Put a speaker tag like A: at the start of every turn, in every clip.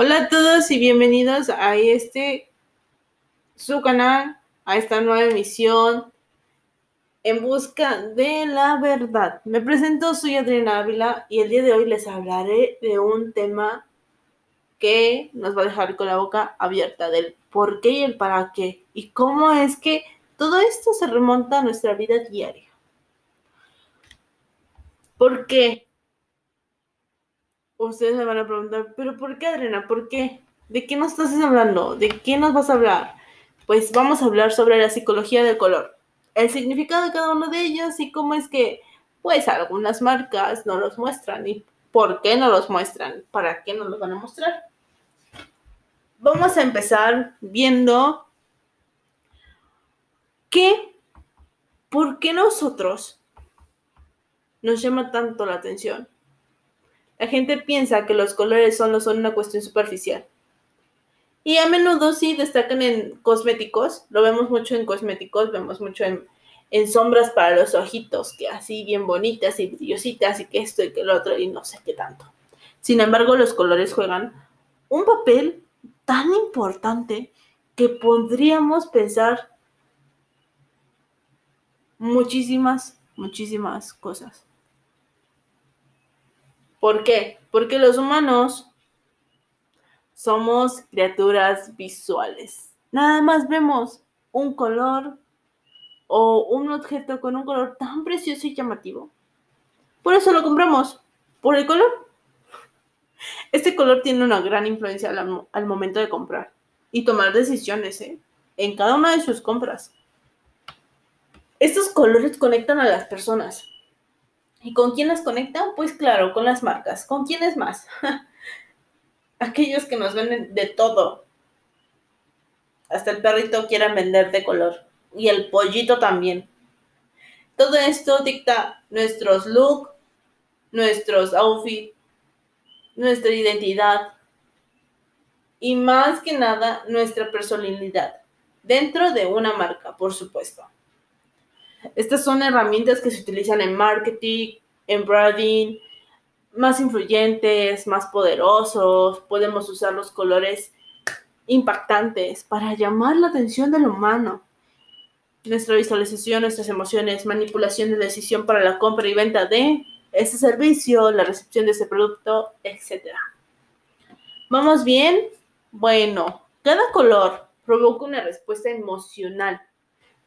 A: Hola a todos y bienvenidos a este su canal, a esta nueva emisión en busca de la verdad. Me presento, soy Adriana Ávila y el día de hoy les hablaré de un tema que nos va a dejar con la boca abierta del por qué y el para qué y cómo es que todo esto se remonta a nuestra vida diaria. ¿Por qué? Ustedes me van a preguntar, pero ¿por qué, Adriana? ¿Por qué? ¿De qué nos estás hablando? ¿De qué nos vas a hablar? Pues vamos a hablar sobre la psicología del color, el significado de cada uno de ellos y cómo es que, pues, algunas marcas no los muestran y por qué no los muestran, para qué no los van a mostrar. Vamos a empezar viendo qué, por qué nosotros nos llama tanto la atención la gente piensa que los colores solo son una cuestión superficial. Y a menudo sí destacan en cosméticos, lo vemos mucho en cosméticos, vemos mucho en, sombras para los ojitos, que así bien bonitas y brillositas y que esto y que lo otro y no sé qué tanto. Sin embargo, los colores juegan un papel tan importante que podríamos pensar muchísimas, muchísimas cosas. ¿Por qué? Porque los humanos somos criaturas visuales. Nada más vemos un color o un objeto con un color tan precioso y llamativo. Por eso lo compramos, por el color. Este color tiene una gran influencia al, momento de comprar y tomar decisiones ¿eh? en cada una de sus compras. Estos colores conectan a las personas ¿Y con quién las conectan? Pues claro, con las marcas. ¿Con quiénes más? Aquellos que nos venden de todo. Hasta el perrito quieran vender de color. Y el pollito también. Todo esto dicta nuestros looks, nuestros outfits, nuestra identidad y más que nada nuestra personalidad dentro de una marca, por supuesto. Estas son herramientas que se utilizan en marketing, en branding, más influyentes, más poderosos. Podemos usar los colores impactantes para llamar la atención del humano. Nuestra visualización, nuestras emociones, manipulación de decisión para la compra y venta de ese servicio, la recepción de ese producto, etc. ¿Vamos bien? Bueno, cada color provoca una respuesta emocional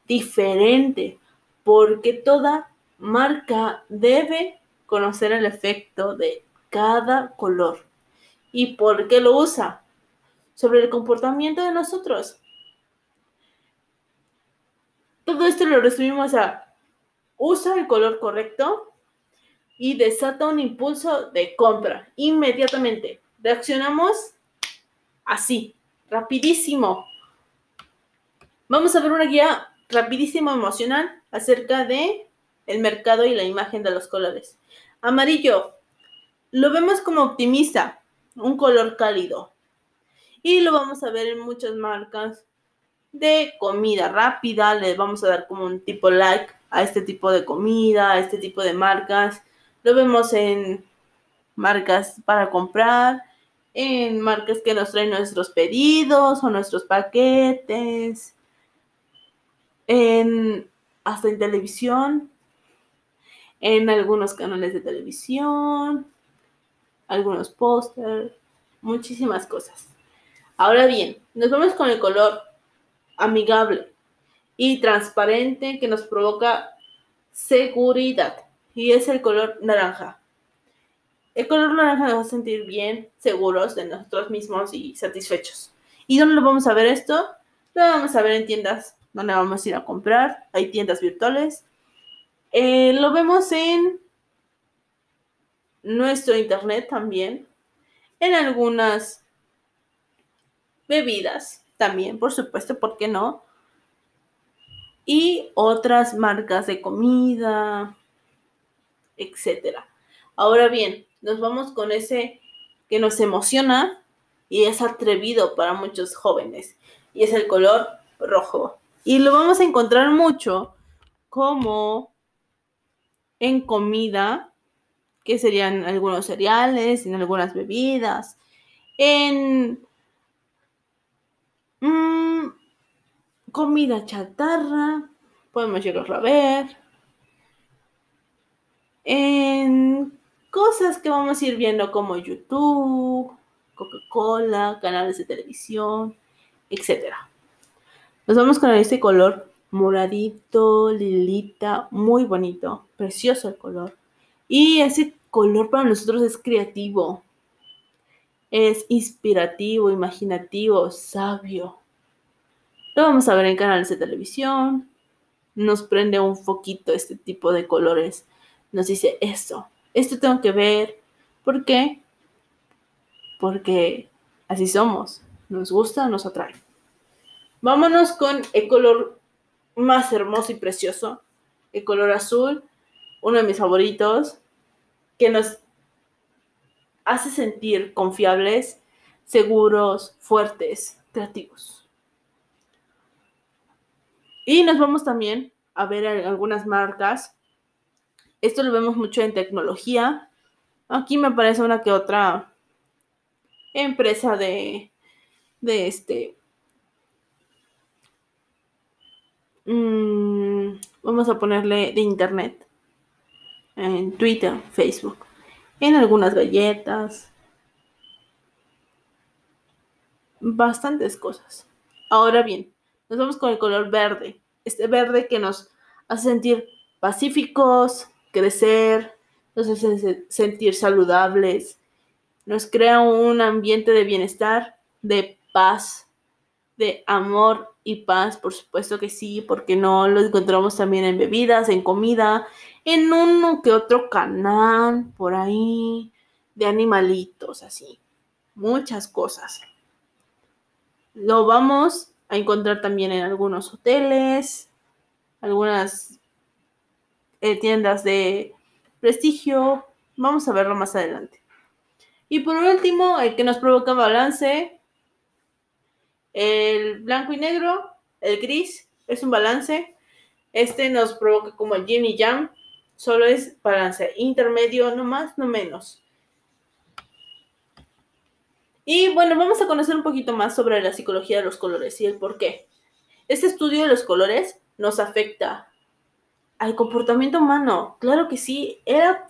A: diferente porque toda marca debe conocer el efecto de cada color. ¿Y por qué lo usa? Sobre el comportamiento de nosotros. Todo esto lo resumimos a usa el color correcto y desata un impulso de compra inmediatamente. Reaccionamos así, rapidísimo. Vamos a ver una guía rapidísimo emocional acerca de el mercado y la imagen de los colores. Amarillo, lo vemos como optimista, un color cálido. Y lo vamos a ver en muchas marcas de comida rápida. Les vamos a dar como un tipo like a este tipo de comida, a este tipo de marcas. Lo vemos en marcas para comprar, en marcas que nos traen nuestros pedidos o nuestros paquetes, en hasta en televisión, en algunos canales de televisión, algunos pósters, muchísimas cosas. Ahora bien, nos vamos con el color amigable y transparente que nos provoca seguridad y es el color naranja. El color naranja nos va a sentir bien, seguros de nosotros mismos y satisfechos. ¿Y dónde lo vamos a ver esto? Lo vamos a ver en tiendas donde vamos a ir a comprar. Hay tiendas virtuales. Eh, lo vemos en nuestro internet también. En algunas bebidas también, por supuesto, ¿por qué no? Y otras marcas de comida, etcétera. Ahora bien, nos vamos con ese que nos emociona y es atrevido para muchos jóvenes y es el color rojo. Y lo vamos a encontrar mucho como en comida, que serían algunos cereales, en algunas bebidas, en mm, comida chatarra, podemos llegar a ver, en cosas que vamos a ir viendo como YouTube, Coca-Cola, canales de televisión, etc. Nos vamos con este color moradito, lilita, muy bonito, precioso el color. Y ese color para nosotros es creativo, es inspirativo, imaginativo, sabio. Lo vamos a ver en canales de televisión. Nos prende un foquito este tipo de colores. Nos dice esto, esto tengo que ver. ¿Por qué? Porque así somos. Nos gusta, nos atrae. Vámonos con el color más hermoso y precioso, el color azul, uno de mis favoritos, que nos hace sentir confiables, seguros, fuertes, creativos. Y nos vamos también a ver algunas marcas. Esto lo vemos mucho en tecnología. Aquí me parece una que otra empresa de, de este. Mm, vamos a ponerle de internet. En Twitter, Facebook en algunas galletas, bastantes cosas. Ahora bien, nos vamos con el color verde, este verde que nos hace sentir pacíficos, crecer, nos hace sentir saludables, nos crea un ambiente de bienestar, de paz, de amor y paz, por supuesto que sí, porque no lo encontramos también en bebidas, en comida, en uno que otro canal por ahí de animalitos, así. Muchas cosas. Lo vamos a encontrar también en algunos hoteles, algunas eh, tiendas de prestigio. Vamos a verlo más adelante. Y por último, el que nos provoca balance, el blanco y negro, el gris, es un balance. Este nos provoca como el yin y yang, solo es balance intermedio, no más, no menos. Y bueno, vamos a conocer un poquito más sobre la psicología de los colores y el por qué. Este estudio de los colores nos afecta al comportamiento humano. Claro que sí, era,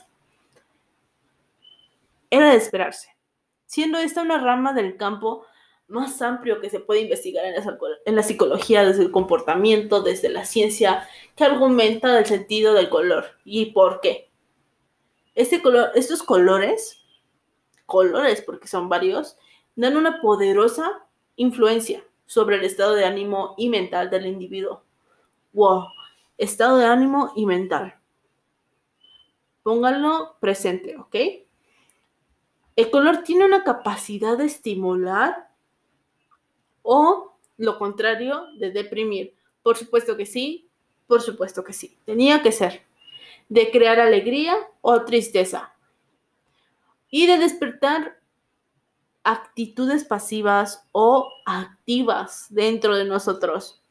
A: era de esperarse. Siendo esta una rama del campo más amplio que se puede investigar en la, psicología, desde el comportamiento, desde la ciencia, que argumenta el sentido del color y por qué. Este color, estos colores, colores porque son varios, dan una poderosa influencia sobre el estado de ánimo y mental del individuo. Wow, estado de ánimo y mental. Pónganlo presente, ¿ok? El color tiene una capacidad de estimular o lo contrario de deprimir. Por supuesto que sí, por supuesto que sí. Tenía que ser. De crear alegría o tristeza. Y de despertar actitudes pasivas o activas dentro de nosotros.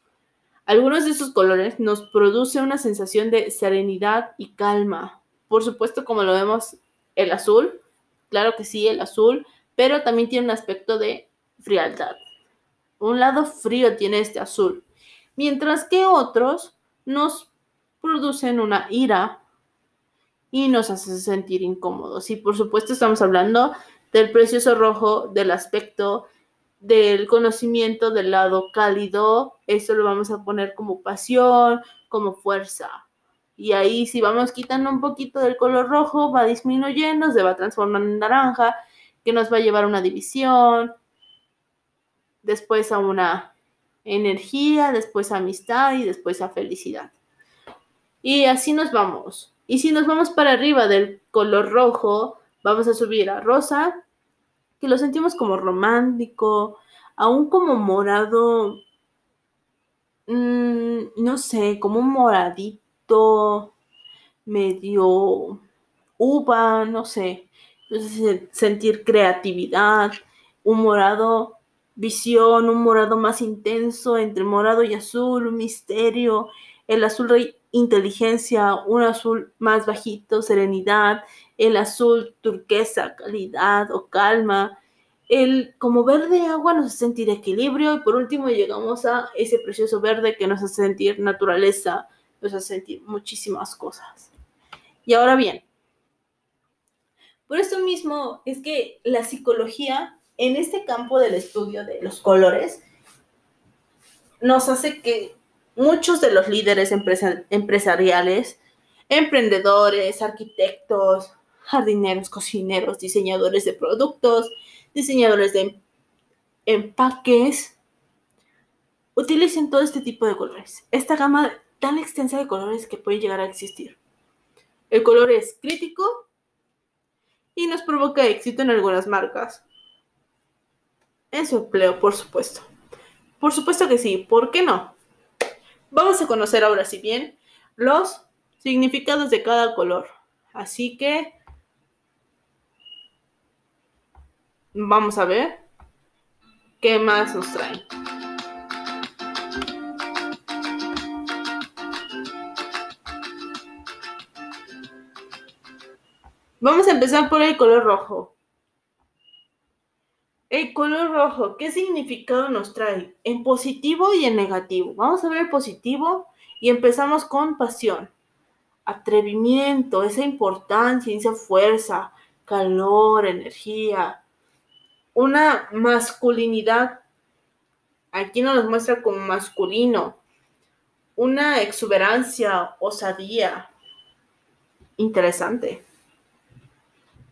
A: Algunos de esos colores nos producen una sensación de serenidad y calma. Por supuesto, como lo vemos, el azul, claro que sí, el azul, pero también tiene un aspecto de frialdad. Un lado frío tiene este azul, mientras que otros nos producen una ira y nos hacen sentir incómodos. Y por supuesto estamos hablando del precioso rojo, del aspecto, del conocimiento del lado cálido. Eso lo vamos a poner como pasión, como fuerza. Y ahí si vamos quitando un poquito del color rojo, va disminuyendo, se va transformando en naranja, que nos va a llevar a una división, después a una energía, después a amistad y después a felicidad. Y así nos vamos. Y si nos vamos para arriba del color rojo, vamos a subir a rosa, que lo sentimos como romántico, aún como morado, mm, no sé, como un moradito, medio uva, no sé. Sentir creatividad, un morado visión, un morado más intenso entre morado y azul, un misterio, el azul inteligencia, un azul más bajito, serenidad, el azul turquesa, calidad o calma, el como verde agua nos hace sentir equilibrio y por último llegamos a ese precioso verde que nos hace sentir naturaleza, nos hace sentir muchísimas cosas. Y ahora bien, por esto mismo es que la psicología en este campo del estudio de los colores nos hace que muchos de los líderes empresariales, emprendedores, arquitectos, jardineros, cocineros, diseñadores de productos, diseñadores de empaques, utilicen todo este tipo de colores. Esta gama tan extensa de colores que puede llegar a existir. El color es crítico y nos provoca éxito en algunas marcas. En su empleo, por supuesto. Por supuesto que sí, ¿por qué no? Vamos a conocer ahora, si bien, los significados de cada color. Así que vamos a ver qué más nos trae. Vamos a empezar por el color rojo. El color rojo, ¿qué significado nos trae? En positivo y en negativo. Vamos a ver el positivo y empezamos con pasión, atrevimiento, esa importancia, esa fuerza, calor, energía, una masculinidad. Aquí nos muestra como masculino, una exuberancia, osadía. Interesante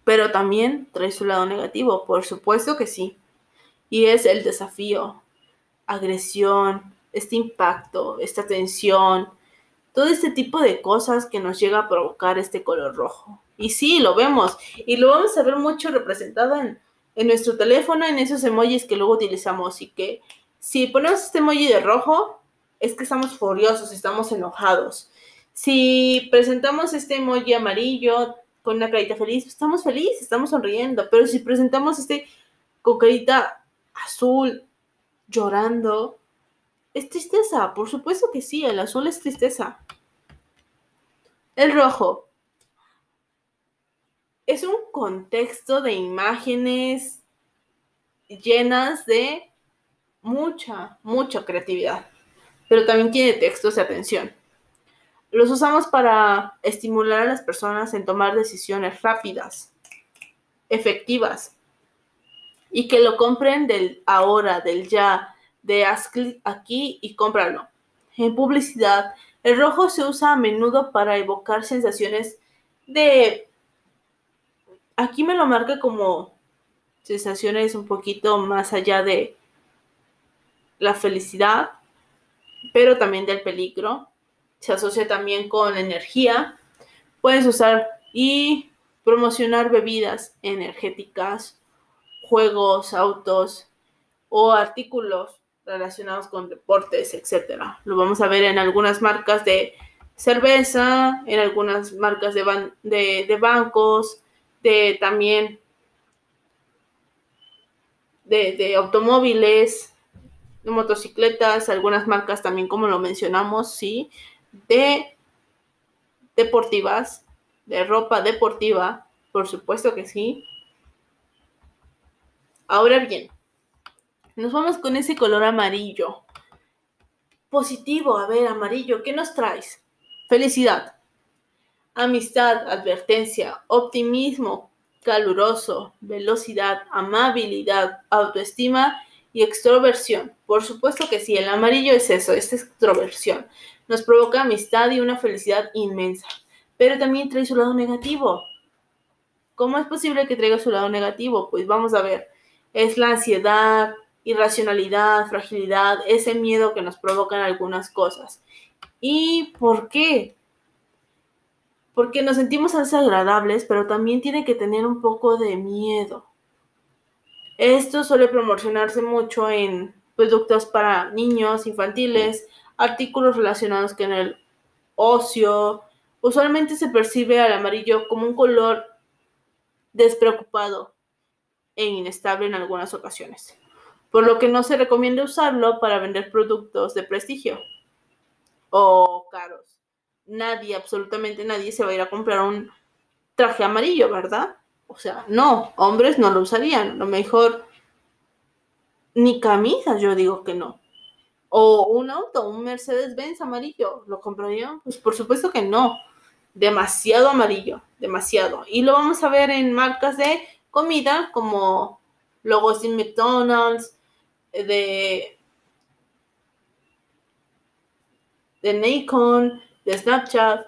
A: pero también trae su lado negativo, por supuesto que sí. Y es el desafío, agresión, este impacto, esta tensión, todo este tipo de cosas que nos llega a provocar este color rojo. Y sí, lo vemos, y lo vamos a ver mucho representado en, nuestro teléfono, en esos emojis que luego utilizamos y que si ponemos este emoji de rojo, es que estamos furiosos, estamos enojados. Si presentamos este emoji amarillo, con una carita feliz, pues, estamos felices, estamos sonriendo, pero si presentamos este con carita azul, llorando, es tristeza, por supuesto que sí, el azul es tristeza. El rojo es un contexto de imágenes llenas de mucha, mucha creatividad, pero también tiene textos de atención. Los usamos para estimular a las personas en tomar decisiones rápidas, efectivas, y que lo compren del ahora, del ya, de haz clic aquí y cómpralo. En publicidad, el rojo se usa a menudo para evocar sensaciones de... Aquí me lo marca como sensaciones un poquito más allá de la felicidad, pero también del peligro se asocia también con energía. Puedes usar y promocionar bebidas energéticas, juegos, autos o artículos relacionados con deportes, etc. Lo vamos a ver en algunas marcas de cerveza, en algunas marcas de, de, bancos, de también de, de automóviles, de motocicletas, algunas marcas también como lo mencionamos, sí, de deportivas, de ropa deportiva, por supuesto que sí. Ahora bien, nos vamos con ese color amarillo. Positivo, a ver, amarillo, ¿qué nos traes? Felicidad, amistad, advertencia, optimismo, caluroso, velocidad, amabilidad, autoestima y extroversión. Por supuesto que sí, el amarillo es eso, es extroversión nos provoca amistad y una felicidad inmensa, pero también trae su lado negativo. ¿Cómo es posible que traiga su lado negativo? Pues vamos a ver, es la ansiedad, irracionalidad, fragilidad, ese miedo que nos provocan algunas cosas. ¿Y por qué? Porque nos sentimos desagradables, pero también tiene que tener un poco de miedo. Esto suele promocionarse mucho en productos para niños, infantiles, artículos relacionados con el ocio. Usualmente se percibe al amarillo como un color despreocupado e inestable en algunas ocasiones, por lo que no se recomienda usarlo para vender productos de prestigio o caros. Nadie, absolutamente nadie se va a ir a comprar un traje amarillo, ¿verdad? O sea, no, hombres no lo usarían. Lo mejor Ni camisas, yo digo que no. O un auto, un Mercedes-Benz amarillo, ¿lo compraría? Pues por supuesto que no. Demasiado amarillo, demasiado. Y lo vamos a ver en marcas de comida como logos de McDonald's, de, de Nikon, de Snapchat.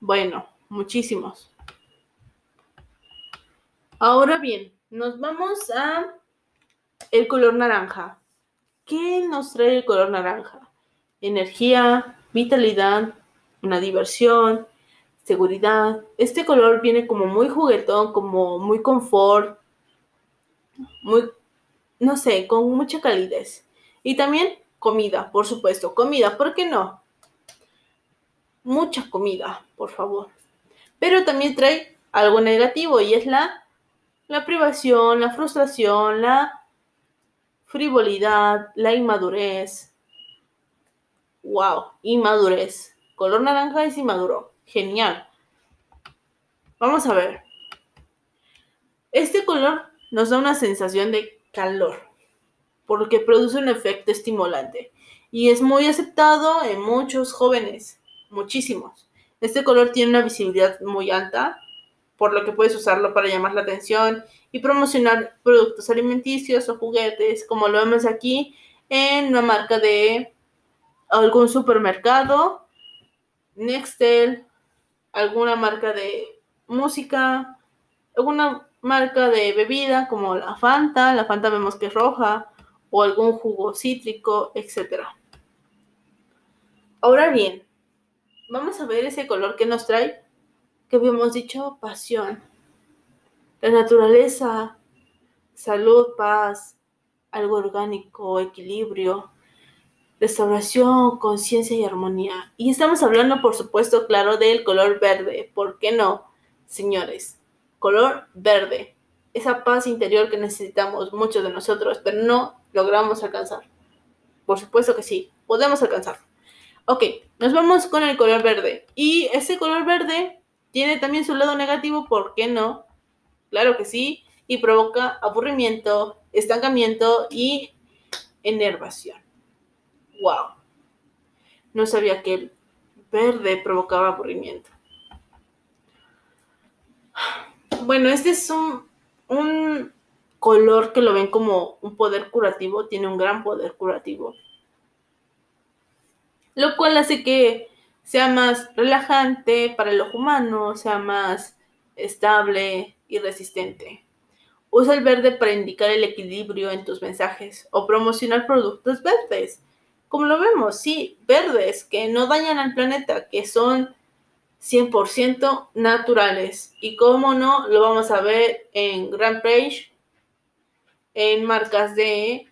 A: Bueno, muchísimos. Ahora bien, nos vamos a el color naranja. ¿Qué nos trae el color naranja? Energía, vitalidad, una diversión, seguridad. Este color viene como muy juguetón, como muy confort, muy, no sé, con mucha calidez. Y también comida, por supuesto, comida, ¿por qué no? Mucha comida, por favor. Pero también trae algo negativo y es la, la privación, la frustración, la frivolidad, la inmadurez. Wow, inmadurez. Color naranja es inmaduro. Genial. Vamos a ver. Este color nos da una sensación de calor porque produce un efecto estimulante y es muy aceptado en muchos jóvenes, muchísimos. Este color tiene una visibilidad muy alta, por lo que puedes usarlo para llamar la atención y promocionar productos alimenticios o juguetes, como lo vemos aquí en una marca de algún supermercado, Nextel, alguna marca de música, alguna marca de bebida como la Fanta, la Fanta vemos que es roja, o algún jugo cítrico, etc. Ahora bien, vamos a ver ese color que nos trae, que habíamos dicho pasión. La naturaleza, salud, paz, algo orgánico, equilibrio, restauración, conciencia y armonía. Y estamos hablando, por supuesto, claro, del color verde. ¿Por qué no, señores? Color verde. Esa paz interior que necesitamos muchos de nosotros, pero no logramos alcanzar. Por supuesto que sí, podemos alcanzarlo. Ok, nos vamos con el color verde. Y ese color verde tiene también su lado negativo, ¿por qué no? Claro que sí, y provoca aburrimiento, estancamiento y enervación. ¡Wow! No sabía que el verde provocaba aburrimiento. Bueno, este es un, color que lo ven como un poder curativo, tiene un gran poder curativo. Lo cual hace que sea más relajante para el ojo humano, sea más estable y resistente. Usa el verde para indicar el equilibrio en tus mensajes o promocionar productos verdes. Como lo vemos, sí, verdes que no dañan al planeta, que son 100% naturales. Y como no, lo vamos a ver en Grand Prix, en marcas de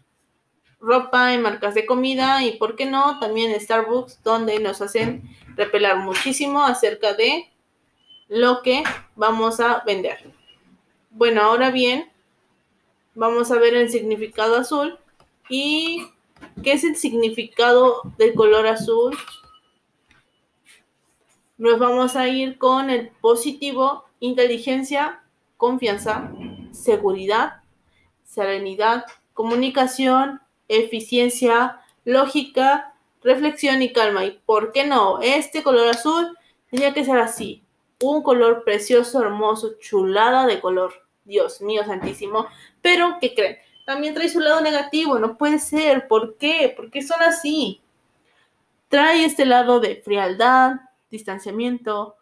A: ropa, en marcas de comida y, ¿por qué no?, también en Starbucks, donde nos hacen repelar muchísimo acerca de lo que vamos a vender. Bueno, ahora bien, vamos a ver el significado azul y qué es el significado del color azul. Nos vamos a ir con el positivo, inteligencia, confianza, seguridad, serenidad, comunicación, eficiencia, lógica, reflexión y calma. ¿Y por qué no? Este color azul tenía que ser así. Un color precioso, hermoso, chulada de color. Dios mío santísimo. Pero, ¿qué creen? También trae su lado negativo. No puede ser. ¿Por qué? ¿Por qué son así? Trae este lado de frialdad, distanciamiento,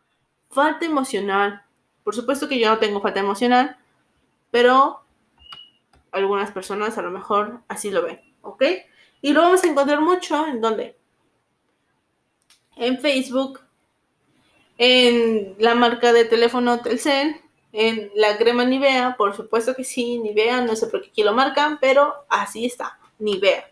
A: falta emocional. Por supuesto que yo no tengo falta emocional, pero algunas personas a lo mejor así lo ven, ¿ok? Y lo vamos a encontrar mucho en donde? En Facebook, en la marca de teléfono Telcel, en la crema Nivea, por supuesto que sí, Nivea, no sé por qué aquí lo marcan, pero así está, Nivea.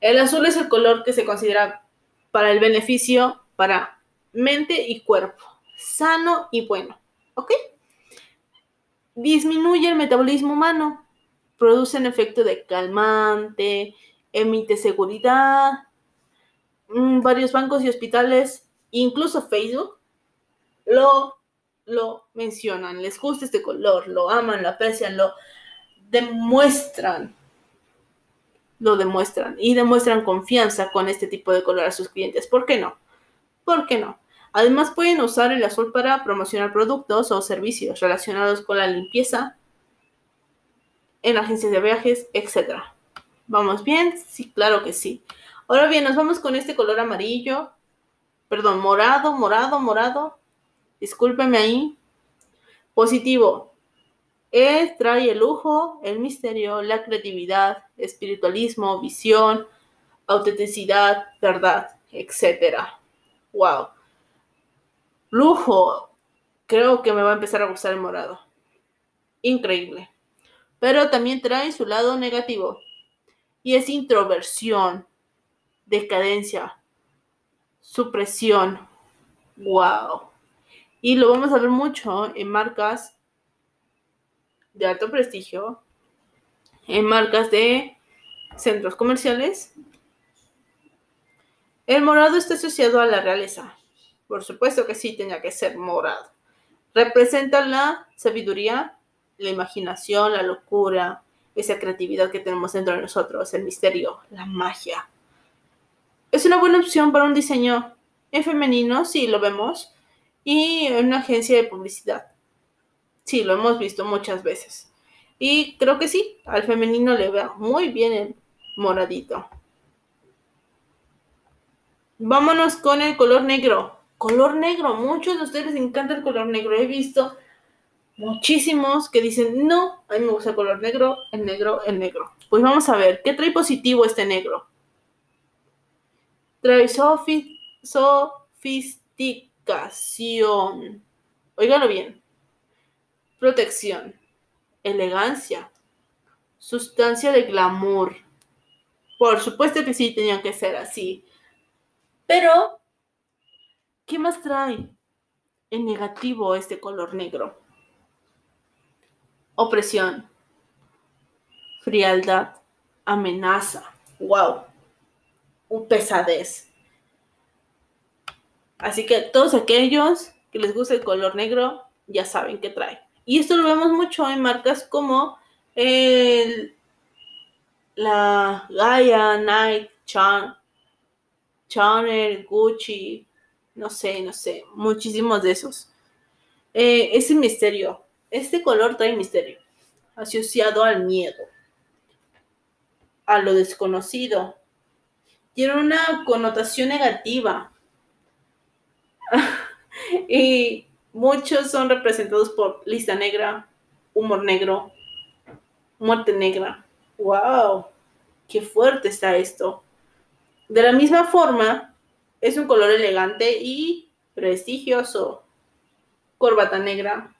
A: El azul es el color que se considera para el beneficio para mente y cuerpo, sano y bueno, ¿ok? Disminuye el metabolismo humano, produce un efecto de calmante, emite seguridad. Mm, varios bancos y hospitales, incluso Facebook, lo, lo mencionan. Les gusta este color, lo aman, lo aprecian, lo demuestran. lo demuestran y demuestran confianza con este tipo de color a sus clientes. ¿Por qué no? ¿Por qué no? Además pueden usar el azul para promocionar productos o servicios relacionados con la limpieza en agencias de viajes, etc. ¿Vamos bien? Sí, claro que sí. Ahora bien, nos vamos con este color amarillo, perdón, morado, morado, morado. Discúlpeme ahí. Positivo. Trae el lujo, el misterio, la creatividad, espiritualismo, visión, autenticidad, verdad, etc. Wow. Lujo. Creo que me va a empezar a gustar el morado. Increíble. Pero también trae su lado negativo. Y es introversión, decadencia, supresión. Wow. Y lo vamos a ver mucho en marcas de alto prestigio, en marcas de centros comerciales. El morado está asociado a la realeza. Por supuesto que sí tenía que ser morado. Representa la sabiduría, la imaginación, la locura, esa creatividad que tenemos dentro de nosotros, el misterio, la magia. Es una buena opción para un diseño en femenino, sí lo vemos, y en una agencia de publicidad. Sí, lo hemos visto muchas veces. Y creo que sí, al femenino le va muy bien el moradito. Vámonos con el color negro. Color negro, muchos de ustedes les encanta el color negro. He visto muchísimos que dicen, no, a mí me gusta el color negro, el negro, el negro. Pues vamos a ver, ¿qué trae positivo este negro? Trae Óigalo bien protección, elegancia, sustancia de glamour. Por supuesto que sí tenían que ser así. Pero, ¿qué más trae en negativo este color negro? Opresión, frialdad, amenaza, wow, pesadez. Así que todos aquellos que les gusta el color negro ya saben qué trae. Y esto lo vemos mucho en marcas como el, la Gaia, Nike, Chan, Chanel, Gucci, no sé, no sé, muchísimos de esos. Eh, ese misterio, este color trae misterio, asociado al miedo, a lo desconocido. Tiene una connotación negativa. y Muchos son representados por lista negra, humor negro, muerte negra. ¡Wow! ¡Qué fuerte está esto! De la misma forma, es un color elegante y prestigioso. Corbata negra.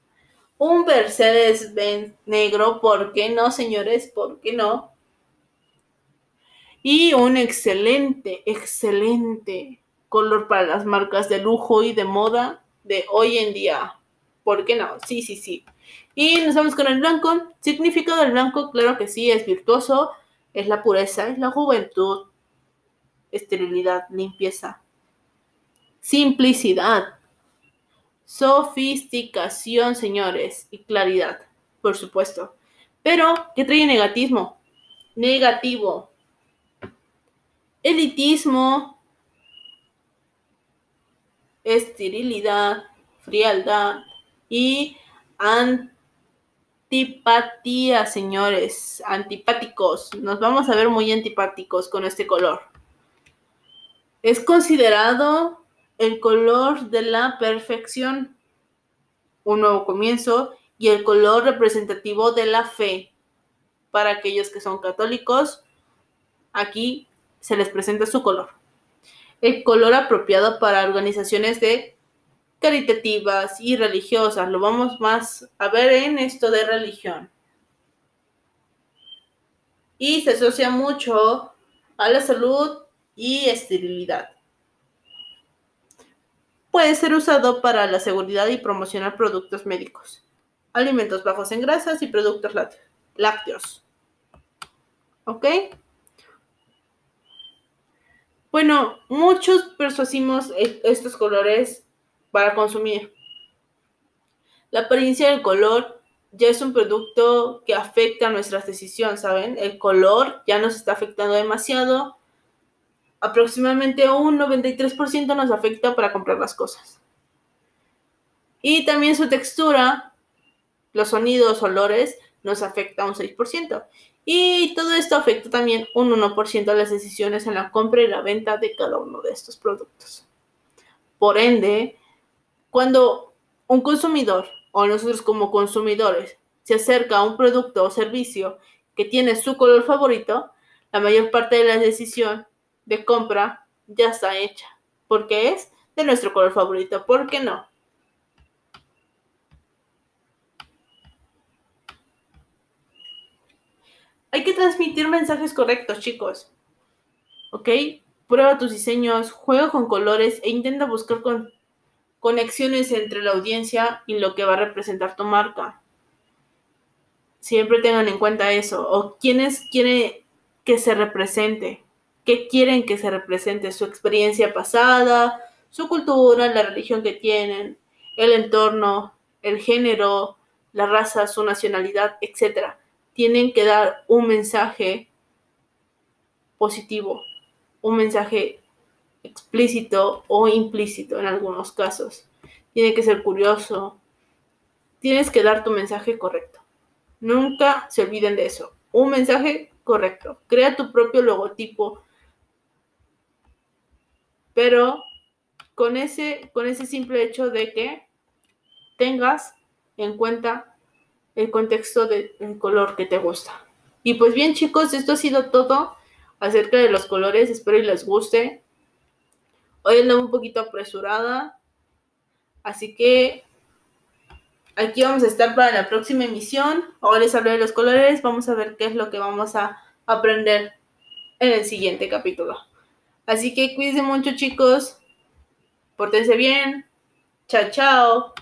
A: Un Mercedes Benz negro, ¿por qué no, señores? ¿Por qué no? Y un excelente, excelente color para las marcas de lujo y de moda de hoy en día. ¿Por qué no? Sí, sí, sí. Y nos vamos con el blanco. Significado del blanco, claro que sí, es virtuoso, es la pureza, es la juventud, esterilidad, limpieza, simplicidad, sofisticación, señores, y claridad, por supuesto. Pero, ¿qué trae negatismo? Negativo. Elitismo, esterilidad, frialdad y antipatía, señores, antipáticos. Nos vamos a ver muy antipáticos con este color. Es considerado el color de la perfección, un nuevo comienzo y el color representativo de la fe. Para aquellos que son católicos, aquí se les presenta su color el color apropiado para organizaciones de caritativas y religiosas. Lo vamos más a ver en esto de religión. Y se asocia mucho a la salud y esterilidad. Puede ser usado para la seguridad y promocionar productos médicos, alimentos bajos en grasas y productos lácteos. ¿Ok? Bueno, muchos persuasimos e-, estos colores para consumir. La apariencia del color ya es un producto que afecta nuestras decisiones, ¿saben? El color ya nos está afectando demasiado. Aproximadamente un 93% nos afecta para comprar las cosas. Y también su textura, los sonidos, olores, nos afecta un 6%. Y todo esto afecta también un 1% a las decisiones en la compra y la venta de cada uno de estos productos. Por ende, cuando un consumidor o nosotros como consumidores se acerca a un producto o servicio que tiene su color favorito, la mayor parte de la decisión de compra ya está hecha, porque es de nuestro color favorito, ¿por qué no? Hay que transmitir mensajes correctos, chicos. ¿Ok? Prueba tus diseños, juega con colores e intenta buscar con conexiones entre la audiencia y lo que va a representar tu marca. Siempre tengan en cuenta eso. O quiénes quieren que se represente. ¿Qué quieren que se represente? Su experiencia pasada, su cultura, la religión que tienen, el entorno, el género, la raza, su nacionalidad, etc. Tienen que dar un mensaje positivo, un mensaje explícito o implícito en algunos casos. Tiene que ser curioso. Tienes que dar tu mensaje correcto. Nunca se olviden de eso. Un mensaje correcto. Crea tu propio logotipo. Pero con ese, con ese simple hecho de que tengas en cuenta el contexto del color que te gusta. Y pues bien chicos, esto ha sido todo acerca de los colores. Espero y les guste. Hoy ando un poquito apresurada, así que aquí vamos a estar para la próxima emisión. Ahora les hablo de los colores, vamos a ver qué es lo que vamos a aprender en el siguiente capítulo. Así que cuídense mucho chicos, pórtense bien, chao chao.